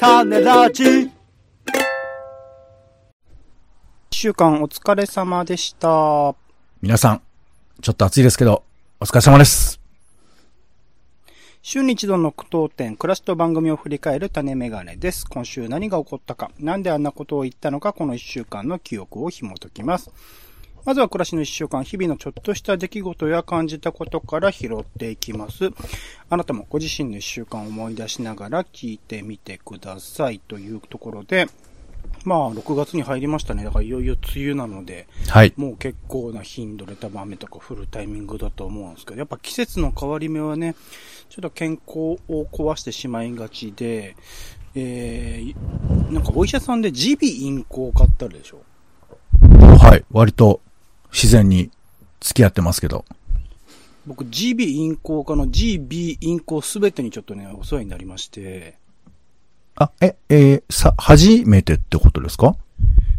種ラジ一週間お疲れ様でした。皆さん、ちょっと暑いですけど、お疲れ様です。週に一度の句読点、暮らしと番組を振り返る種メガネです。今週何が起こったか、なんであんなことを言ったのか、この一週間の記憶を紐解きます。まずは暮らしの一週間、日々のちょっとした出来事や感じたことから拾っていきます。あなたもご自身の一週間を思い出しながら聞いてみてくださいというところで、まあ、6月に入りましたね。だからいよいよ梅雨なので、はい。もう結構な頻度で多分雨とか降るタイミングだと思うんですけど、やっぱ季節の変わり目はね、ちょっと健康を壊してしまいがちで、えー、なんかお医者さんで耳鼻咽喉科ってあるでしょ？はい。割と自然に付き合ってますけど。僕、耳鼻咽喉科の耳鼻咽喉すべてにちょっとね、お世話になりまして、あ、え、えーさ、初めてってことですか？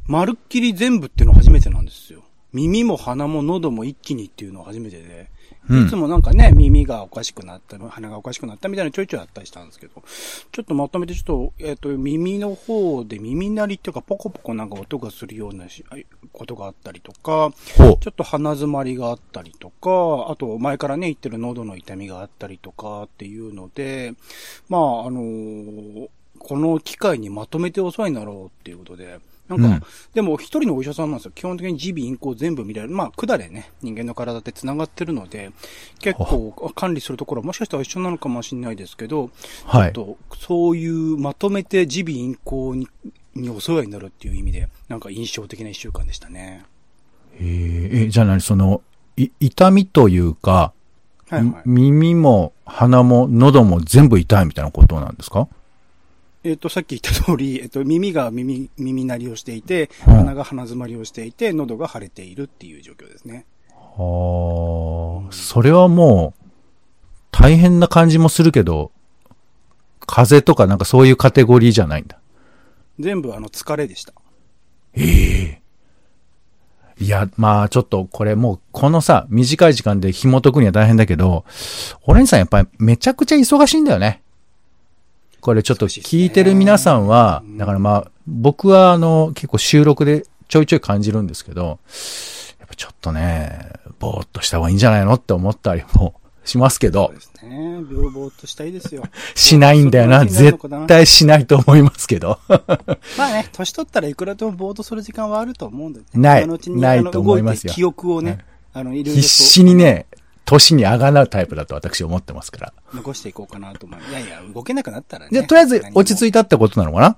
まるっきり全部っていうの初めてなんですよ。耳も鼻も喉も一気にっていうのは初めてで、うんいつもなんかね、耳がおかしくなった、鼻がおかしくなったみたいなちょいちょいあったりしたんですけど、ちょっとまとめてちょっと、えっ、と、耳の方で耳鳴りっていうか、ポコポコなんか音がするようなしことがあったりとか。ちょっと鼻詰まりがあったりとか、あと前からね言ってる喉の痛みがあったりとかっていうので、まあ、あのーこの機会にまとめてお世話になろうっていうことで、なんか、うんでも一人のお医者さんなんですよ。基本的に耳鼻咽喉全部見られる。まあ、管でね、人間の体って繋がってるので、結構管理するところはもしかしたら一緒なのかもしれないですけど、はいちょっと、そういうまとめて耳鼻咽喉ににお世話になるっていう意味で、なんか印象的な一週間でしたね。えーえ、じゃあ何？その、い、痛みというか、はいはい。耳も鼻も喉も全部痛いみたいなことなんですか？えっ、と、さっき言った通り、えっ、と、耳が耳、耳鳴りをしていて、うん鼻が鼻詰まりをしていて、喉が腫れているっていう状況ですね。はあ、それはもう、大変な感じもするけど、風邪とかなんかそういうカテゴリーじゃないんだ。全部あの、疲れでした。ええいや、まあちょっとこれもうこのさ、短い時間で紐解くには大変だけど、オレンジさんやっぱりめちゃくちゃ忙しいんだよね。これちょっと聞いてる皆さんは、だからまあ僕はあの結構収録でちょいちょい感じるんですけど、やっぱちょっとね、ぼーっとした方がいいんじゃないのって思ったりもしますけどそう、ですね。ぼーっとしたいですよ。しないんだよな。絶対しないと思いますけど。まあね、年取ったらいくらでもぼーっとする時間はあると思うんで、ね。ないないと思いますよ記憶をね、あの、必死にね、年にあがなうタイプだと私思ってますから。残していこうかなと思う。いやいや、動けなくなったらね。じゃあ、とりあえず落ち着いいたってことなのかな？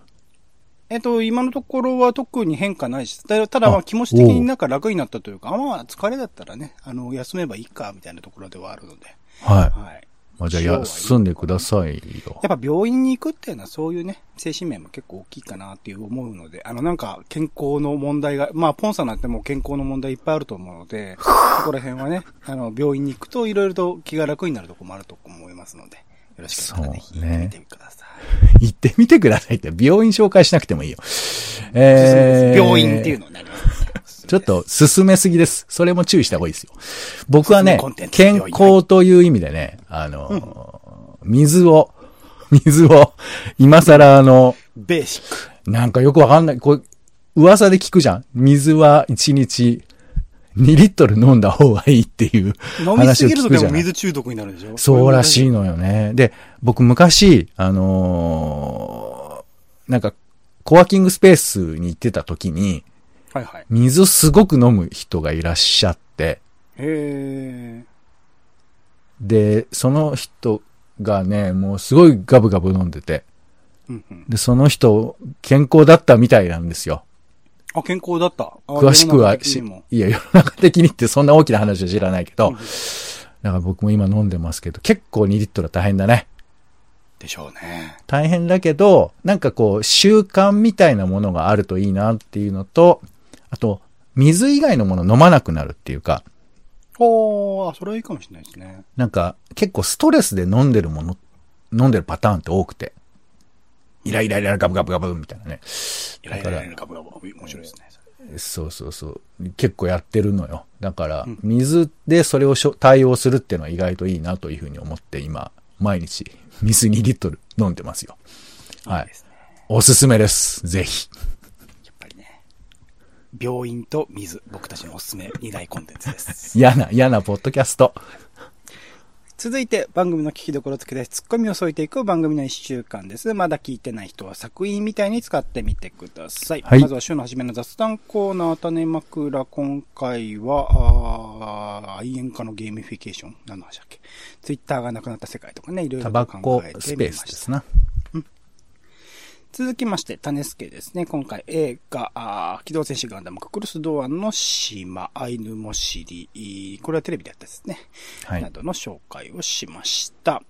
えっと、今のところは特に変化ないし、たただまああ気持ち的になんか楽になったというか、あまあ疲れだったらね、あの、休めばいいか、みたいなところではあるので。はい。はい。まあ、じゃあ休んでくださいよ。やっぱ病院に行くっていうのはそういうね、精神面も結構大きいかなっていう思うので、あのなんか健康の問題が、まあポンさんなんてもう健康の問題いっぱいあると思うので、そこら辺はね、あの病院に行くといろいろと気が楽になるところもあると思いますので、よろしかったらね、そうね聞いてみてください。行ってみてくださいって、病院紹介しなくてもいいよ。えー、病院っていうのになります、ね。ちょっと進めすぎです。それも注意した方がいいですよ。僕はね健康という意味でね、あの、水を、水を、今更あの、ベーシック。なんかよくわかんない。こう、噂で聞くじゃん。水は1日2リットル飲んだ方がいいっていう飲みす話をぎるとでも。水中毒になるでしょ？そうらしいい。のよね。で、僕昔、あのーなんか、コワーキングスペースに行ってた時に、はいはい。水すごく飲む人がいらっしゃって、へで、その人がね、もうすごいガブガブ飲んでて、ー。うんうん。で、その人、健康だったみたいなんですよ。あ、健康だった。あ詳しくはいや、世の中的にってそんな大きな話は知らないけど、うんだから僕も今飲んでますけど、結構2リットルは大変だね。でしょうね。大変だけど、なんかこう、習慣みたいなものがあるといいなっていうのと、あと、水以外のもの飲まなくなるっていうか、ほー、あ、それはいいかもしれないですね。なんか結構ストレスで飲んでるもの、飲んでるパターンって多くて、イライライラガブガブガブみたいなね。イライライライラガブガブ。面白いですね。そうそうそう。結構やってるのよ。だからうん、水でそれをしょ対応するっていうのは意外といいなというふうに思って今、毎日水2リットル飲んでますよ。はいいですね。おすすめです。ぜひ。病院と水、僕たちのおすすめ二大コンテンツです。嫌な、嫌なポッドキャスト。続いて番組の聞きどころ付け出しツッコミを添えていく番組の一週間です。まだ聞いてない人は索引みたいに使ってみてください。はいまずは週の初めの雑談コーナー、種枕。今回は、あー愛煙家のゲーミフィケーション。何の話だっけツイッターがなくなった世界とかね、いろいろ考コえてみました。スペースですな。続きまして、種助ですね。今回映画、あー機動戦士ガンダムククルスドアンの島、アイヌモシリ、これはテレビでやったですね。はいな。どの紹介をしました。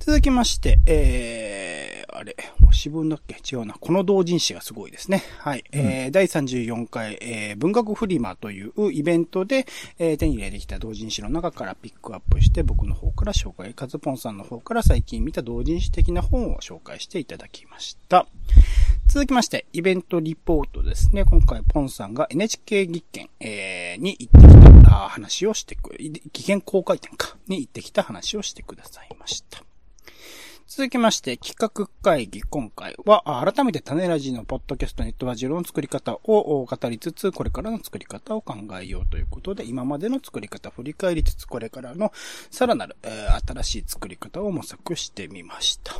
続きまして、えー、あれ、詩文だっけ？違うな。この同人誌がすごいですね。はい。えー、第34回、えー、文学フリマというイベントで、えー、手に入れてきた同人誌の中からピックアップして、僕の方から紹介、カズポンさんの方から最近見た同人誌的な本を紹介していただきました。続きまして、イベントリポートですね。今回、ポンさんが NHK 技研、えーに行ってきた話をしてくれ、技研公開展か、に行ってきた話をしてくださいました。続きまして、企画会議、今回は、改めて種ラジのポッドキャストネットラジオの作り方を語りつつ、これからの作り方を考えようということで、今までの作り方を振り返りつつ、これからのさらなる、えー新しい作り方を模索してみました。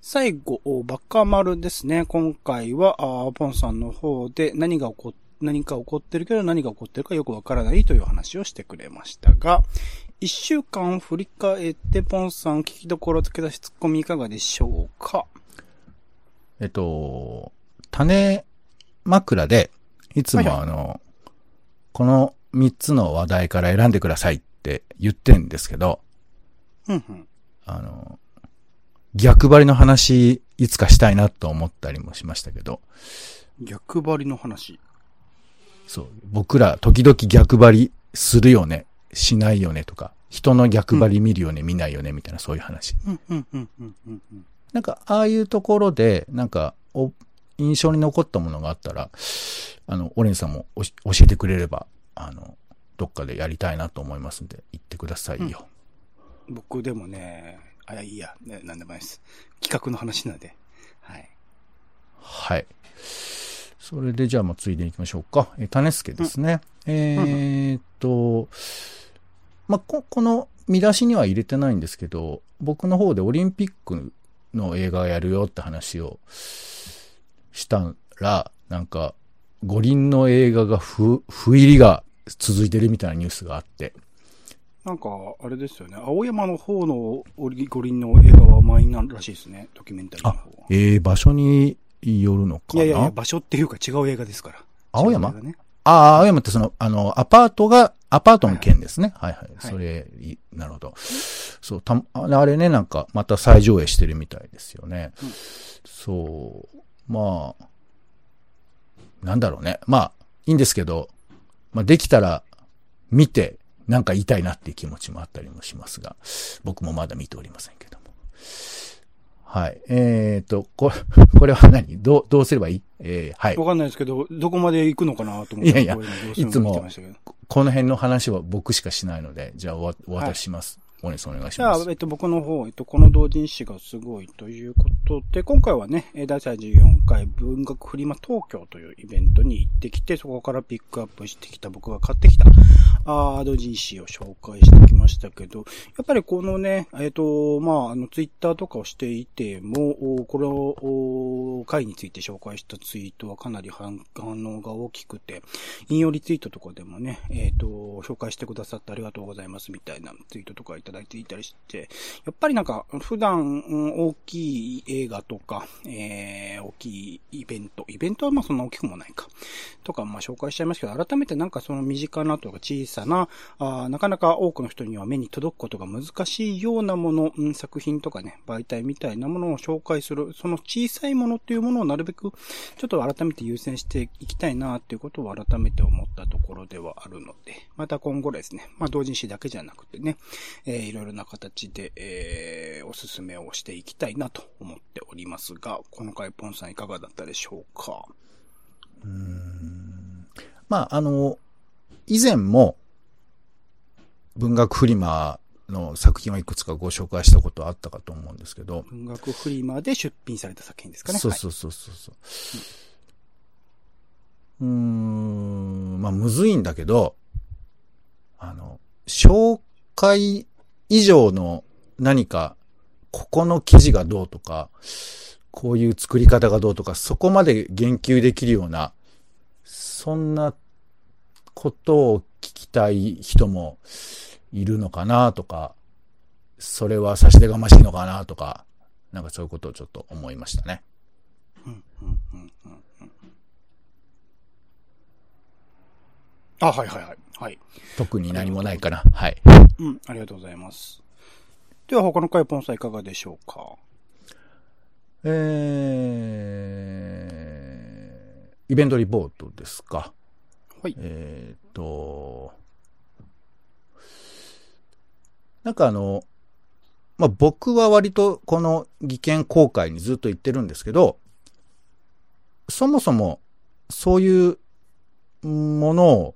最後、バカ丸ですね。今回は、ポンさんの方で何が起こ何か起こってるけど何が起こってるかよくわからないという話をしてくれましたが、一週間振り返って、ポンさん聞きどころ付け出しツッコミいかがでしょうか？えっと、種枕で、いつはいはいもあの、この3つの話題から選んでくださいって言ってんですけど、うんうん。あの、逆張りの話、いつかしたいなと思ったりもしましたけど、逆張りの話。そう、僕ら時々逆張りするよね、しないよねとか、人の逆張り見るよね、見ないよね、みたいなそういう話。うんうんうんうんうんうん。なんか、ああいうところで、なんか、お、印象に残ったものがあったら、あの、オレンジさんも教えてくれれば、あの、どっかでやりたいなと思いますんで、言ってくださいよ。僕でもね、あ、いやいいや、ね、なんでもないです。企画の話なんで。はい。はい。それでじゃあもうついでに行きましょうか。えー、種助ですね。えーっと、まあ、こ、この見出しには入れてないんですけど、僕の方でオリンピックの映画やるよって話をしたら、なんか、五輪の映画が不、不入りが続いてるみたいなニュースがあって、なんか、あれですよね。青山の方の五輪の映画は満員なんらしいですね。ドキュメンタリーの方は。えー、場所によるのかな？いやいや場所っていうか違う映画ですから。青山？ね。ああ、青山ってその、あの、アパートが、アパートの件ですね。はいはい。はいそれ、いなるほど。そう、た、あれね、なんか、また再上映してるみたいですよね。うんそう、まあ、なんだろうね。まあ、いいんですけど、まあ、できたら、見て、なんか言いたいなっていう気持ちもあったりもしますが、僕もまだ見ておりませんけども。はい。えっ、と、こ、これは何？どう、どうすればいい？えーはい。わかんないですけど、どこまで行くのかなと思って。いやいやいつもこの辺の話は僕しかしないので、じゃあおわお渡しします。お願いします。じゃあ、えっと、僕の方、えっと、この同人誌がすごいということで、今回はね、第34回文学フリマ東京というイベントに行ってきて、そこからピックアップしてきた、僕が買ってきた、あー同人誌を紹介してきましたけど、やっぱりこのね、えっ、と、まあ、あの、ツイッターとかをしていても、これを、お回について紹介したツイートはかなり反反応が大きくて、引用リツイートとかでもね、えっ、と、紹介してくださってありがとうございますみたいなツイートとかいただいていたりして、やっぱりなんか、普段、大きい映画とか、えー、大きいイベント、イベントはまあそんな大きくもないか、とかまあ紹介しちゃいますけど、改めてなんかその身近なとか小さな、あなかなか多くの人には目に届くことが難しいようなもの、作品とかね、媒体みたいなものを紹介する、その小さいものっていうものをなるべく、ちょっと改めて優先していきたいなっていうことを改めて思ったところではあるので、また今後ですね、まあ同人誌だけじゃなくてね、えーいろいろな形で、えーおすすめをしていきたいなと思っておりますが、この回ポンさんいかがだったでしょうか？まあ、あの、以前も、文学フリマの作品をいくつかご紹介したことあったかと思うんですけど。文学フリマで出品された作品ですかね。そうそうそうそうそう。うーん、まあ、むずいんだけど、あの、紹介以上の何か、ここの記事がどうとか、こういう作り方がどうとか、そこまで言及できるような、そんなことを聞きたい人もいるのかなとか、それは差し出がましいのかなとか、なんかそういうことをちょっと思いましたね。うんうんうんうんうんあ、はいはいはい。はい。特に何もないかな。はい。うん、ありがとうございます。では他の回ポンさんいかがでしょうか？えー、イベントリポートですか。はい。えーっと、なんかあの、まあ、僕は割とこの技研公開にずっと言ってるんですけど、そもそもそういうものを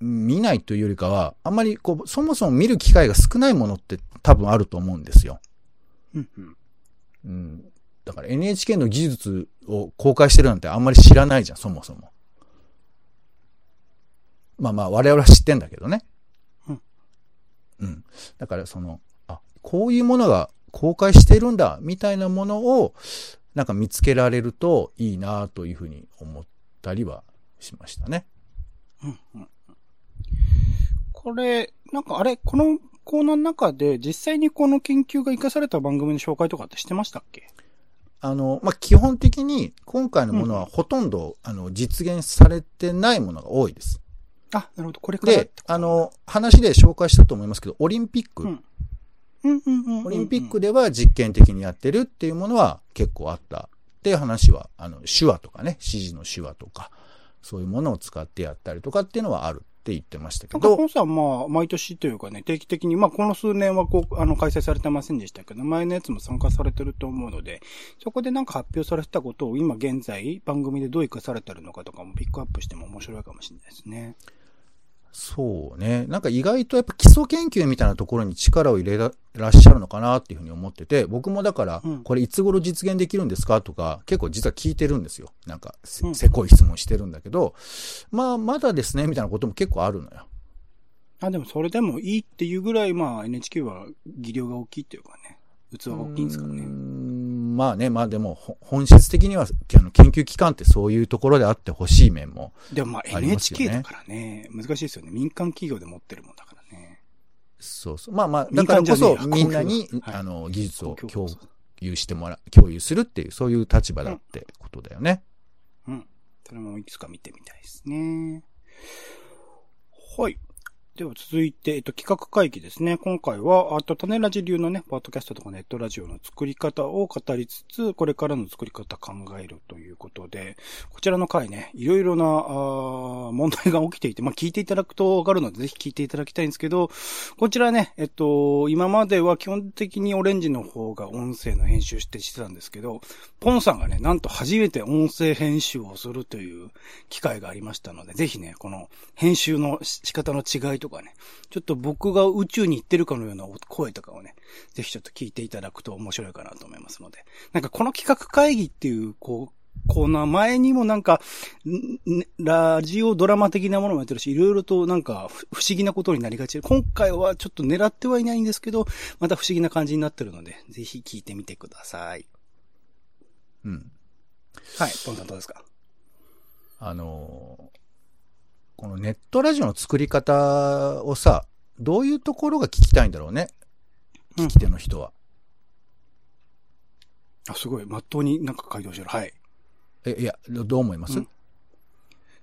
見ないというよりかは、あんまりこう、そもそも見る機会が少ないものって多分あると思うんですよ。うんうん。うん。だから NHK の技術を公開してるなんてあんまり知らないじゃん、そもそも。まあまあ、我々は知ってんだけどね。うん。うん。だからその、あ、こういうものが公開してるんだ、みたいなものを、なんか見つけられるといいなというふうに思ったりはしましたね。うんうんこれ、なんかあれ、このコーナーの中で実際にこの研究が活かされた番組の紹介とかってしてましたっけ？あの、まあ、基本的に今回のものはほとんど、あの、実現されてないものが多いです。あ、なるほど。これからであ、の、話で紹介したと思いますけど、オリンピック、うんうんうんうんうん。オリンピックでは実験的にやってるっていうものは結構あった。っていう話は、あの、手話とかね、指示の手話とか、そういうものを使ってやったりとかっていうのはあるって言ってましたけ、どコ、ンさんまあ、毎年というかね、定期的に、まあ、この数年はこう、あの、開催されてませんでしたけど、前のやつも参加されてると思うので、そこでなんか発表されてたことを今現在、番組でどう活かされてるのかとかもピックアップしても面白いかもしれないですね。そうね。なんか意外とやっぱ基礎研究みたいなところに力を入れらっしゃるのかなっていうふうに思ってて、僕もだからうん、これいつ頃実現できるんですか？とか、結構実は聞いてるんですよ。なんかせ、うんせこい質問してるんだけど、まあ、まだですね、みたいなことも結構あるのよ。あ、でもそれでもいいっていうぐらい、まあ、NHK は技量が大きいっていうかね、器が大きいんですからね。んまあね、まあでも、ほ本質的には、あの、研究機関ってそういうところであってほしい面も、でもまあありますよね NHK だからね、難しいですよね。民間企業で持ってるもんだからね。そうそう。まあまあ、だからこそみんなにあの、技術を共有してもらう、共有するっていう、そういう立場だってことだよね。うん。それもいくつか見てみたいですね。はい。では続いて、えっと、企画会議ですね。今回は、あと、種ラジ流のね、ポッドキャストとかネットラジオの作り方を語りつつ、これからの作り方考えるということで、こちらの回ね、いろいろな、あー問題が起きていて、まあ、聞いていただくとわかるので、ぜひ聞いていただきたいんですけど、こちらね、えっと、今までは基本的にオレンジの方が音声の編集してしてたんですけど、ポンさんがね、なんと初めて音声編集をするという機会がありましたので、ぜひね、この編集の仕方の違いととかね、ちょっと僕が宇宙に行ってるかのような声とかをね、ぜひちょっと聞いていただくと面白いかなと思いますので。なんかこの企画会議っていう、こう、コーナー前にもなんか、ラジオドラマ的なものもやってるし、いろいろとなんかふ不思議なことになりがちで、今回はちょっと狙ってはいないんですけど、また不思議な感じになってるので、ぜひ聞いてみてください。うん。はい、ポンさんどうですか？あのーこのネットラジオの作り方をさ、どういうところが聞きたいんだろうね？聞き手の人は。あ、すごい、まっとうになんか回答してる。はい。え、いや、どどう思います、うん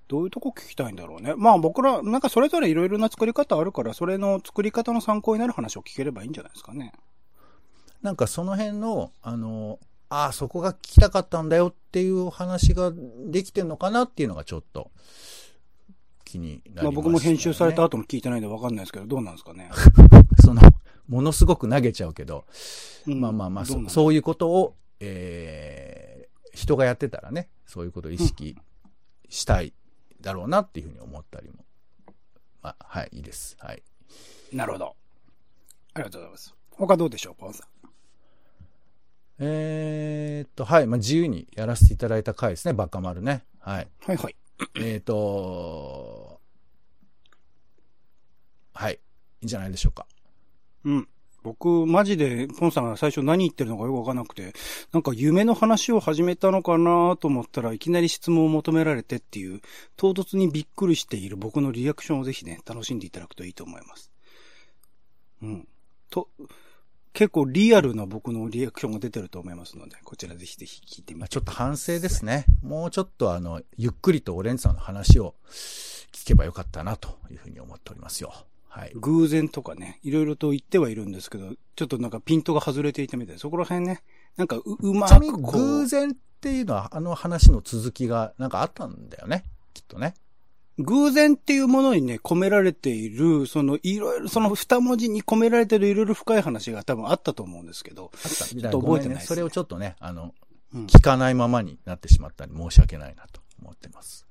どういうとこ聞きたいんだろうね。まあ僕ら、なんかそれぞれいろいろな作り方あるから、それの作り方の参考になる話を聞ければいいんじゃないですかね。なんかその辺の、あのーああ、そこが聞きたかったんだよっていう話ができてんのかなっていうのがちょっと気になります、ね。まあ僕も編集された後も聞いてないんでわかんないですけど、どうなんですかね。その、ものすごく投げちゃうけど、うんまあまあまあ、そそういうことを、えー、人がやってたらね、そういうことを意識したいだろうなっていうふうに思ったりも。まあ、はい、いいです。はい。なるほど。ありがとうございます。他どうでしょう、ポンさん。えーっと、はい。まあ、自由にやらせていただいた回ですね。バカ丸ね。はい。はいはい。えーっと、はい。いいんじゃないでしょうか。うん。僕、マジで、ポンさんが最初何言ってるのかよくわかんなくて、なんか夢の話を始めたのかなと思ったらいきなり質問を求められてっていう、唐突にびっくりしている僕のリアクションをぜひね、楽しんでいただくといいと思います。うん。と、結構リアルな僕のリアクションが出てると思いますので、こちらぜひぜひ聞いてみまあ、て。ちょっと反省ですね。もうちょっとあの、ゆっくりとオレンジさんの話を聞けばよかったなというふうに思っておりますよ。はい。偶然とかね、いろいろと言ってはいるんですけど、ちょっとなんかピントが外れていたみたいで、そこら辺ね、なんかう、うまくこう、偶然っていうのはあの話の続きがなんかあったんだよね。きっとね。偶然っていうものにね、込められている、その、いろいろ、その二文字に込められているいろいろ深い話が多分あったと思うんですけど、あったみちょっと覚えてないですねそれをちょっとね、あの、うん聞かないままになってしまったんで申し訳ないなと思ってます。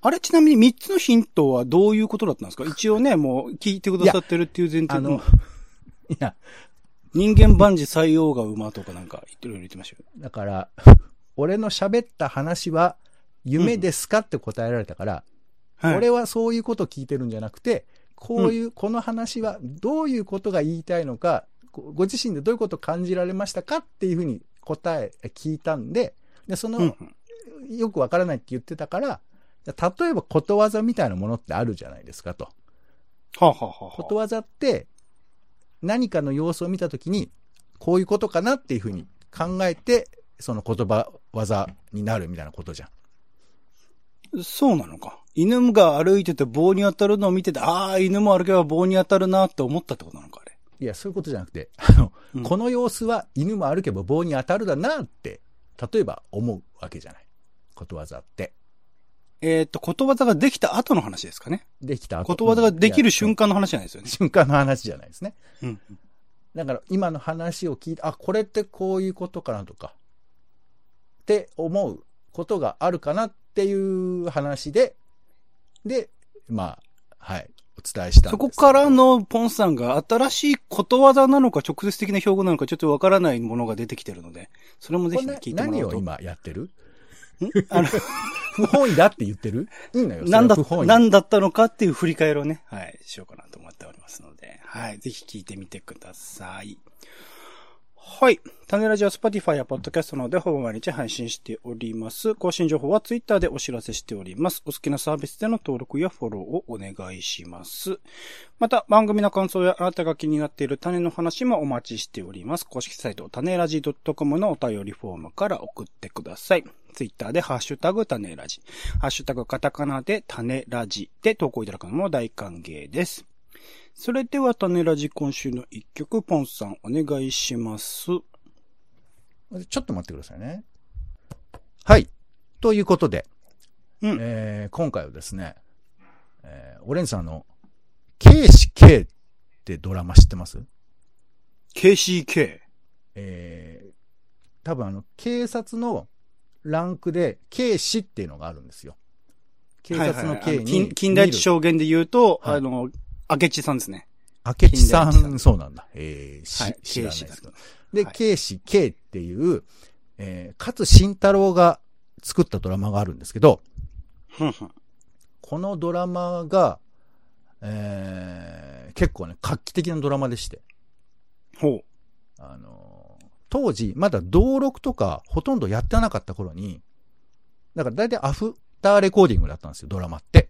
あれちなみに三つのヒントはどういうことだったんですか？一応ね、もう聞いてくださってるっていう前提あの、いや、人間万事採用が馬とかなんか、いろいろ言ってましたよ。だから、俺の喋った話は夢ですかって答えられたから、はい。俺はそういうことを聞いてるんじゃなくて、こういう、この話はどういうことが言いたいのか、ごご自身でどういうことを感じられましたかっていうふうに答え、聞いたんで、で、その、うんうん。よくわからないって言ってたから、例えばことわざみたいなものってあるじゃないですかと。はあ、はあはあはあことわざって、何かの様子を見たときに、こういうことかなっていうふうに考えて、その言葉技になるみたいなことじゃん。そうなのか。犬が歩いてて棒に当たるのを見てて、ああ、犬も歩けば棒に当たるなって思ったってことなのか、あれ。いや、そういうことじゃなくて、あの、うんこの様子は犬も歩けば棒に当たるだなって、例えば思うわけじゃない。ことわざって。えっ、と、ことわざができた後の話ですかね。できた後ことわざができる瞬間。間の話じゃないですよね。瞬間の話じゃないですね。うん。だから今の話を聞いて、あ、これってこういうことかなとか、って思うことがあるかなっていう話で、で、まあ、はい、お伝えしたんですけどそこから、のポンさんが新しいことわざなのか直接的な標語なのかちょっとわからないものが出てきてるので、それもぜひ聞いてもらおうと。何を今やってる？ん？あの、不本意だって言ってる？いいのよ。なんだなんだったのかっていう振り返りをね、はい、しようかなと思っておりますので、はい、ぜひ聞いてみてください。はい。種ラジは Spotify や Podcast などでほぼ毎日配信しております。更新情報は Twitter でお知らせしております。お好きなサービスでの登録やフォローをお願いします。また、番組の感想やあなたが気になっている種の話もお待ちしております。公式サイト、種ラジ .com のお便りフォームから送ってください。Twitter でハッシュタグ種ラジ。ハッシュタグカタカナで種ラジで投稿いただくのも大歓迎です。それでは種ラジ今週の一曲、ポンさんお願いします。ちょっと待ってくださいね。はい。ということで、うんえー今回はですね、えーオレンジさんの、警視 K ってドラマ知ってます？KCK。えー多分あの、警察のランクで、警視っていうのがあるんですよ。警察のはいはい近近代一証言で言うと、はいあの、明智さんですね。明智さ近代一さん、そうなんだ。えー、しはい知らないですけど。で、はい警視 K っていう、えー、勝慎太郎が作ったドラマがあるんですけど。このドラマが、えー、結構ね、画期的なドラマでして、ほう。あのー当時、まだ登録とかほとんどやってなかった頃に、だから大体アフターレコーディングだったんですよ、ドラマって。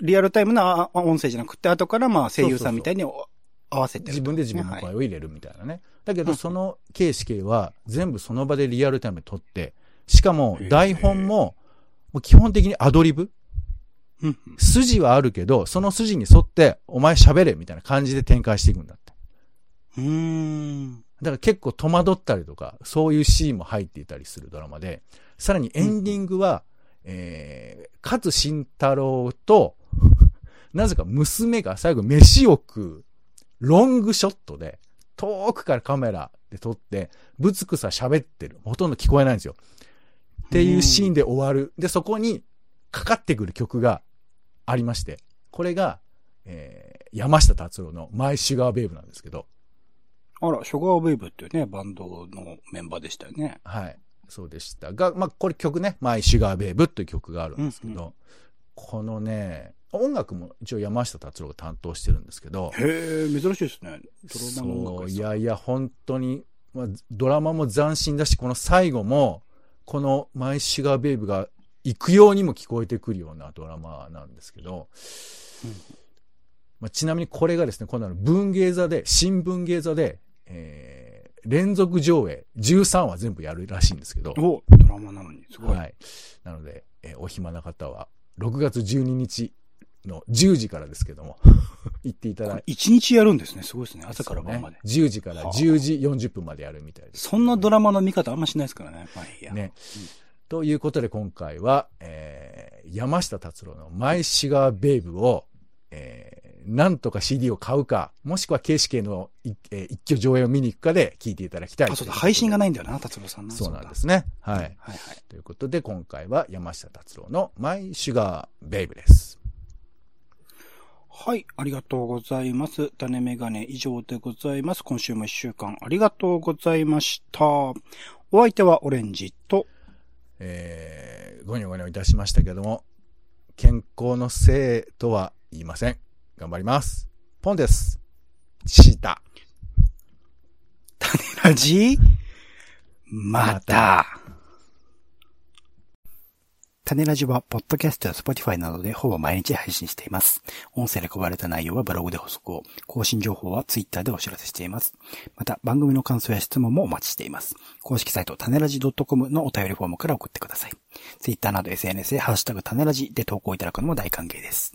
リアルタイムなあ音声じゃなくて、後からまあ声優さんみたいにお合わせてる自分で自分のはい声を入れるみたいなね。だけど、うんその形式は全部その場でリアルタイムで撮って、しかも台本も、もう基本的にアドリブ。うんうん筋はあるけど、その筋に沿って、お前喋れみたいな感じで展開していくんだって。うーん。だから結構戸惑ったりとか、そういうシーンも入っていたりするドラマで、さらにエンディングは、えー、勝慎太郎と、なぜか娘が最後飯を食う、ロングショットで、遠くからカメラで撮って、ぶつくさ喋ってる。ほとんど聞こえないんですよ。っていうシーンで終わる。で、そこにかかってくる曲がありまして、これが、え山下達郎のマイシュガーベイブなんですけど、あら、ショガーウェイブっていうね、バンドのメンバーでしたよね。はい。そうでしたが、まあ、これ曲ね、マイシュガーベイブっていう曲があるんですけど、うんこのね、音楽も一応山下達郎が担当してるんですけど、へえ、珍しいですね。ドラマの音そう、楽いやいや、本当に、まあ、ドラマも斬新だし、この最後も、このマイシュガーベイブが行くようにも聞こえてくるようなドラマなんですけど、まあ、ちなみにこれがですね、この文芸座で、新文芸座で、えー、連続上映13話全部やるらしいんですけど、お、ドラマなのに、すごい。はい。なので、えーお暇な方は、6月12日の10時からですけども、行っていただいて、一日やるんですね。すごいですね。朝から晩まで。10時から10時40分までやるみたいです。そんなドラマの見方あんましないですからね。まあいいや。ね。ということで今回は、えー、山下達郎のマイシガーベイブを、えー、なんとか CD を買うか、もしくは形式のい、えー一挙上映を見に行くかで聞いていただきたい。あ、そうだ、配信がないんだよな、達郎さんな。そうなんですね。はい。はいはい。ということで今回は山下達郎のマイシュガーベイブです。はい、ありがとうございます。種メガネ以上でございます。今週も一週間ありがとうございました。お相手はオレンジと、えー、ごにょごにょいたしましたけども、健康のせいとは言いません。頑張ります。ポンです。シータ。ラジ？また。種ラジは、ポッドキャストやスポティファイなどでほぼ毎日配信しています。音声で配られた内容はブログで補足を、更新情報はツイッターでお知らせしています。また、番組の感想や質問もお待ちしています。公式サイト、種ラジ .com のお便りフォームから送ってください。ツイッターなど SNS でハッシュタグ種ラジで投稿いただくのも大歓迎です。